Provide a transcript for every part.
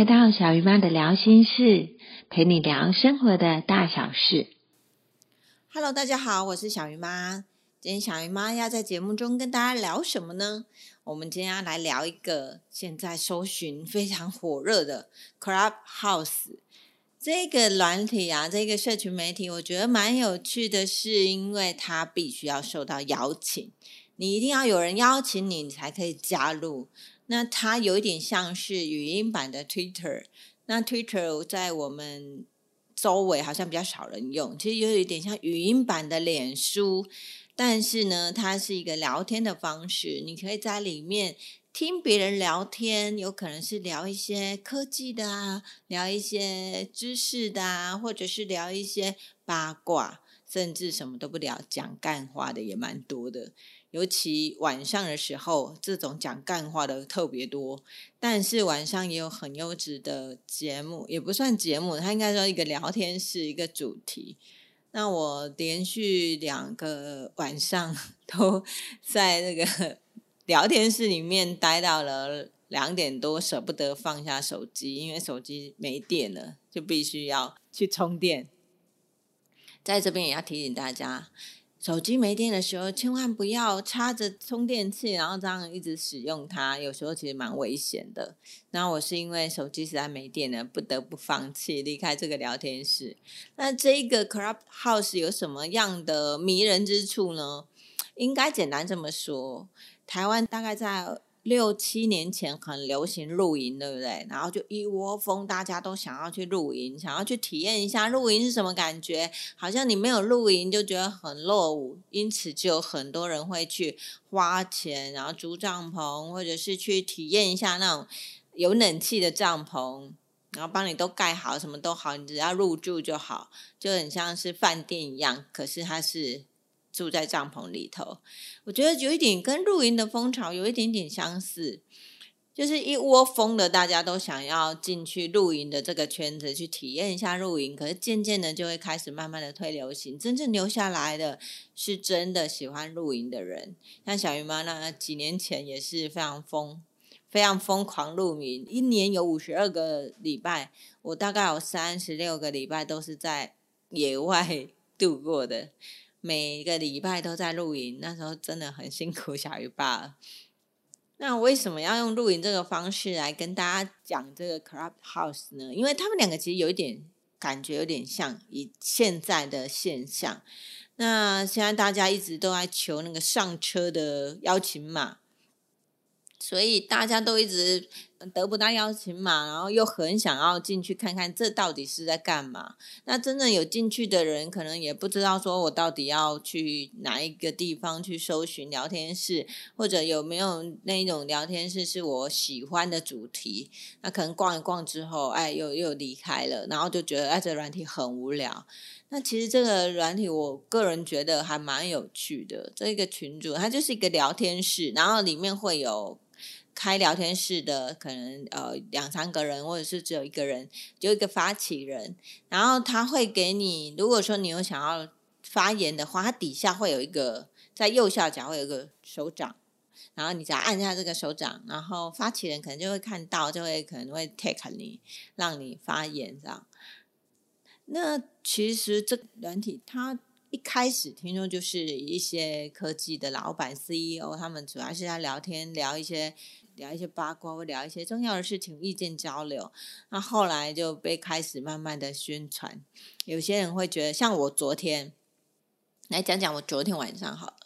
来到小鱼妈的聊心事，陪你聊生活的大小事。Hello，大家好，我是小鱼妈。今天小鱼妈要在节目中跟大家聊什么呢？我们今天要来聊一个现在搜寻非常火热的 Clubhouse 这个软体啊，这个社群媒体，我觉得蛮有趣的，是因为它必须要受到邀请，你一定要有人邀请你，你才可以加入。那它有一点像是语音版的 Twitter，那 Twitter 在我们周围好像比较少人用，其实有一点像语音版的脸书，但是呢，它是一个聊天的方式，你可以在里面听别人聊天，有可能是聊一些科技的啊，聊一些知识的啊，或者是聊一些八卦，甚至什么都不聊，讲干话的也蛮多的。尤其晚上的时候，这种讲干话的特别多。但是晚上也有很优质的节目，也不算节目，它应该说一个聊天室，一个主题。那我连续两个晚上 都在那个 聊天室里面待到了两点多，舍不得放下手机，因为手机没电了，就必须要去充电。在这边也要提醒大家。手机没电的时候，千万不要插着充电器，然后这样一直使用它。有时候其实蛮危险的。那我是因为手机实在没电了，不得不放弃离开这个聊天室。那这个 Clubhouse 有什么样的迷人之处呢？应该简单这么说，台湾大概在六七年前很流行露营，对不对？然后就一窝蜂，大家都想要去露营，想要去体验一下露营是什么感觉。好像你没有露营就觉得很落伍，因此就有很多人会去花钱，然后租帐篷，或者是去体验一下那种有冷气的帐篷，然后帮你都盖好，什么都好，你只要入住就好，就很像是饭店一样。可是它是。住在帐篷里头，我觉得有一点跟露营的风潮有一点点相似，就是一窝蜂的大家都想要进去露营的这个圈子去体验一下露营，可是渐渐的就会开始慢慢的退流行，真正留下来的是真的喜欢露营的人，像小鱼妈那几年前也是非常疯、非常疯狂露营，一年有五十二个礼拜，我大概有三十六个礼拜都是在野外 度过的。每个礼拜都在露营，那时候真的很辛苦小鱼爸。那为什么要用露营这个方式来跟大家讲这个 Clubhouse 呢？因为他们两个其实有一点感觉，有点像以现在的现象。那现在大家一直都在求那个上车的邀请码，所以大家都一直得不到邀请码，然后又很想要进去看看这到底是在干嘛。那真正有进去的人，可能也不知道说我到底要去哪一个地方去搜寻聊天室，或者有没有那一种聊天室是我喜欢的主题。那可能逛一逛之后，哎，又又离开了，然后就觉得哎，这软体很无聊。那其实这个软体，我个人觉得还蛮有趣的。这个群主它就是一个聊天室，然后里面会有。开聊天室的可能呃两三个人，或者是只有一个人，就一个发起人，然后他会给你，如果说你有想要发言的话，它底下会有一个在右下角会有一个手掌，然后你只要按下这个手掌，然后发起人可能就会看到，就会可能会 take 你，让你发言这样。那其实这软体它一开始听说就是一些科技的老板 CEO，他们主要是在聊天，聊一些。聊一些八卦，或聊一些重要的事情，意见交流。那后来就被开始慢慢的宣传。有些人会觉得，像我昨天来讲讲我昨天晚上好了。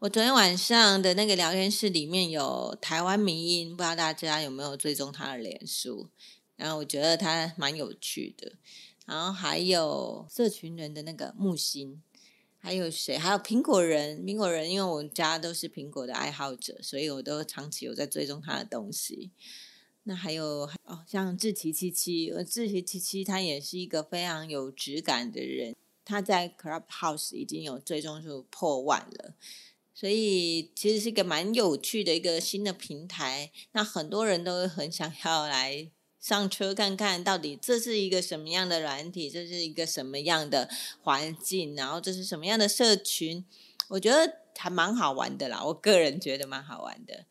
我昨天晚上的那个聊天室里面有台湾民音，不知道大家有没有追踪他的脸书？然后我觉得他蛮有趣的。然后还有社群人的那个木星。还有谁？还有苹果人，苹果人，因为我家都是苹果的爱好者，所以我都长期有在追踪他的东西。那还有哦，像志奇七七，志奇七七他也是一个非常有质感的人，他在 Clubhouse 已经有追踪数破万了，所以其实是一个蛮有趣的一个新的平台。那很多人都很想要来。上车看看到底这是一个什么样的软体，这是一个什么样的环境，然后这是什么样的社群，我觉得还蛮好玩的啦。我个人觉得蛮好玩的。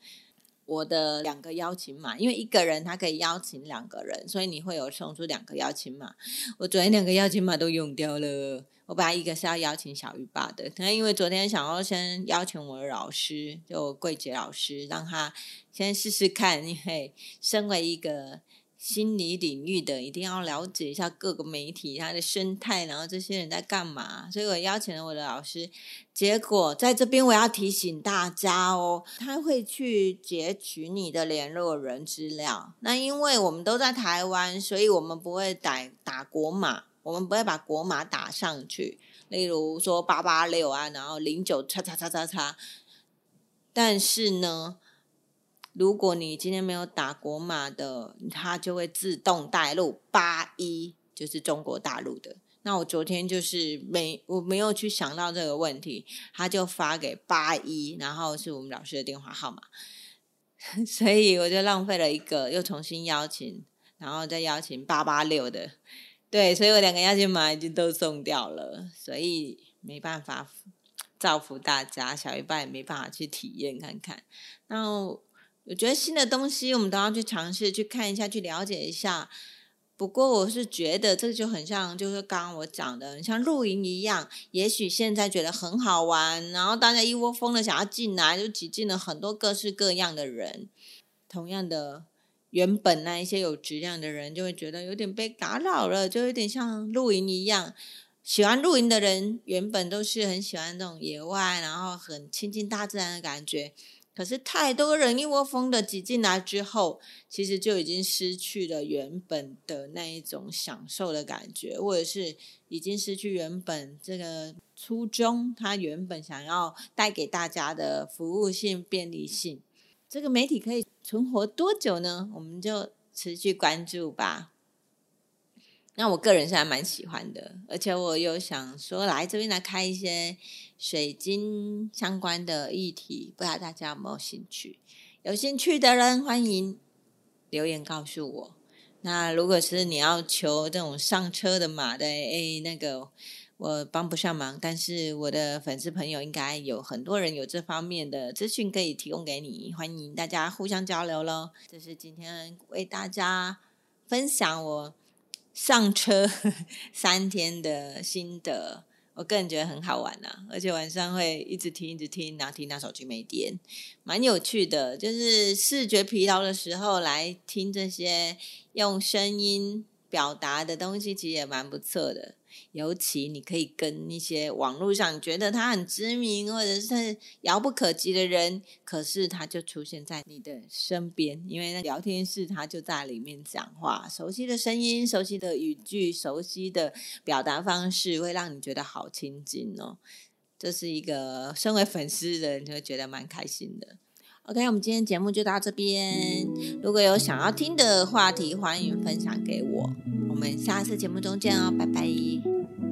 我的两个邀请码，因为一个人他可以邀请两个人，所以你会有送出两个邀请码。我昨天两个邀请码都用掉了。我本来一个是要邀请小鱼爸的，那因为昨天想要先邀请我的老师，就桂杰老师，让他先试试看，因为身为一个。心理领域的一定要了解一下各个媒体它的生态，然后这些人在干嘛。所以我邀请了我的老师，结果在这边我要提醒大家哦，他会去截取你的联络人资料。那因为我们都在台湾，所以我们不会打打国码，我们不会把国码打上去。例如说八八六啊，然后零九叉叉叉叉叉。但是呢。如果你今天没有打国码的，它就会自动带入八一，就是中国大陆的。那我昨天就是没我没有去想到这个问题，他就发给八一，然后是我们老师的电话号码，所以我就浪费了一个，又重新邀请，然后再邀请八八六的，对，所以我两个邀请码已经都送掉了，所以没办法造福大家，小一半也没办法去体验看看，那。我觉得新的东西我们都要去尝试去看一下，去了解一下。不过我是觉得这就很像，就是刚刚我讲的，像露营一样。也许现在觉得很好玩，然后大家一窝蜂的想要进来，就挤进了很多各式各样的人。同样的，原本那一些有质量的人就会觉得有点被打扰了，就有点像露营一样。喜欢露营的人原本都是很喜欢这种野外，然后很亲近大自然的感觉。可是太多人一窝蜂的挤进来之后，其实就已经失去了原本的那一种享受的感觉，或者是已经失去原本这个初衷，它原本想要带给大家的服务性、便利性。这个媒体可以存活多久呢？我们就持续关注吧。那我个人是还蛮喜欢的，而且我又想说来这边来开一些水晶相关的议题，不知道大家有没有兴趣？有兴趣的人欢迎留言告诉我。那如果是你要求这种上车的码的，哎，那个我帮不上忙，但是我的粉丝朋友应该有很多人有这方面的资讯可以提供给你，欢迎大家互相交流喽。这是今天为大家分享我。上车 三天的心得，我个人觉得很好玩呐，而且晚上会一直听一直听，然后听到手机没电，蛮有趣的。就是视觉疲劳的时候来听这些用声音表达的东西，其实也蛮不错的。尤其你可以跟一些网络上觉得他很知名或者是遥不可及的人，可是他就出现在你的身边，因为那聊天室他就在里面讲话，熟悉的声音、熟悉的语句、熟悉的表达方式，会让你觉得好亲近哦。这是一个身为粉丝的人就会觉得蛮开心的。OK，我们今天节目就到这边。如果有想要听的话题，欢迎分享给我。我们下次节目中见哦，拜拜。